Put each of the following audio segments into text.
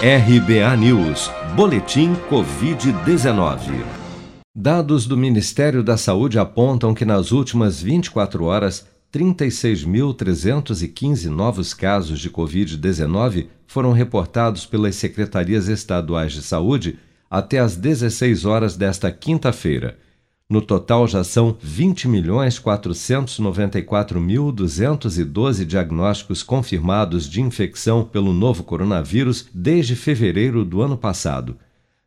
RBA News, Boletim Covid-19. Dados do Ministério da Saúde apontam que nas últimas 24 horas, 36.315 novos casos de Covid-19 foram reportados pelas secretarias estaduais de saúde até às 16 horas desta quinta-feira. No total, já são 20.494.212 diagnósticos confirmados de infecção pelo novo coronavírus desde fevereiro do ano passado.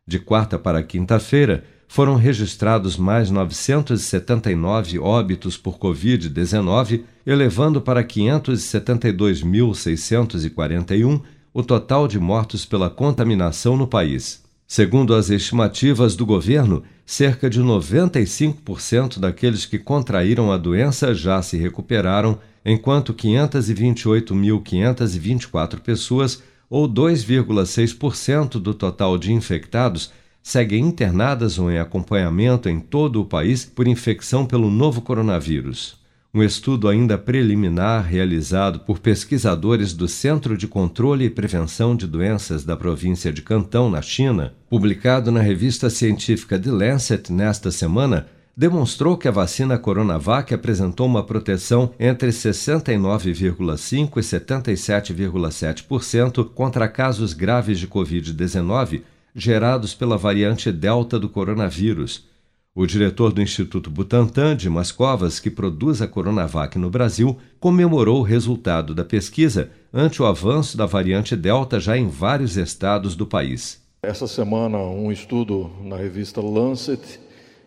De quarta para quinta-feira, foram registrados mais 979 óbitos por Covid-19, elevando para 572.641 o total de mortos pela contaminação no país. Segundo as estimativas do governo, cerca de 95% daqueles que contraíram a doença já se recuperaram, enquanto 528.524 pessoas, ou 2,6% do total de infectados, seguem internadas ou em acompanhamento em todo o país por infecção pelo novo coronavírus. Um estudo ainda preliminar realizado por pesquisadores do Centro de Controle e Prevenção de Doenças da província de Cantão, na China, publicado na revista científica The Lancet nesta semana, demonstrou que a vacina Coronavac apresentou uma proteção entre 69,5% e 77,7% contra casos graves de Covid-19 gerados pela variante Delta do coronavírus o diretor do Instituto Butantan, Dimas Covas, que produz a Coronavac no Brasil, comemorou o resultado da pesquisa ante o avanço da variante Delta já em vários estados do país. Essa semana, um estudo na revista Lancet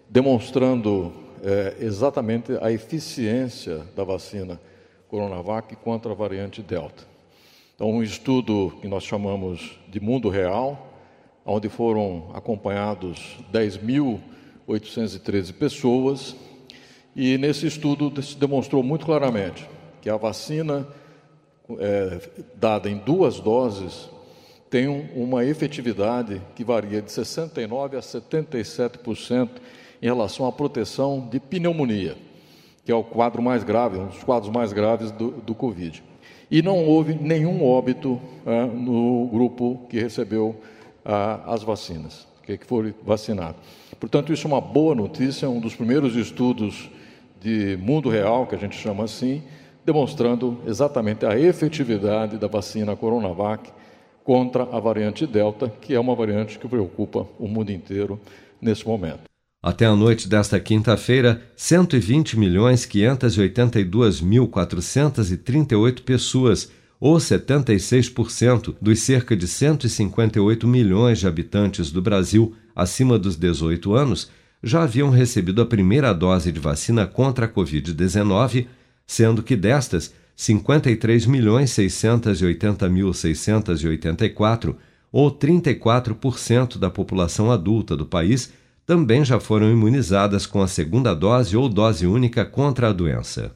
demonstrando é, exatamente a eficiência da vacina Coronavac contra a variante Delta. Então, um estudo que nós chamamos de mundo real, onde foram acompanhados 10 mil 813 pessoas, e nesse estudo se demonstrou muito claramente que a vacina é, dada em duas doses tem uma efetividade que varia de 69% a 77% em relação à proteção de pneumonia, que é o quadro mais grave, um dos quadros mais graves do, do Covid. E não houve nenhum óbito é, no grupo que recebeu as vacinas que, for vacinado. Portanto, isso é uma boa notícia, um dos primeiros estudos de mundo real, que a gente chama assim, demonstrando exatamente a efetividade da vacina Coronavac contra a variante Delta, que é uma variante que preocupa o mundo inteiro nesse momento. Até a noite desta quinta-feira, 120.582.438 pessoas ou 76% dos cerca de 158 milhões de habitantes do Brasil acima dos 18 anos já haviam recebido a primeira dose de vacina contra a Covid-19, sendo que destas, 53.680.684, ou 34% da população adulta do país, também já foram imunizadas com a segunda dose ou dose única contra a doença.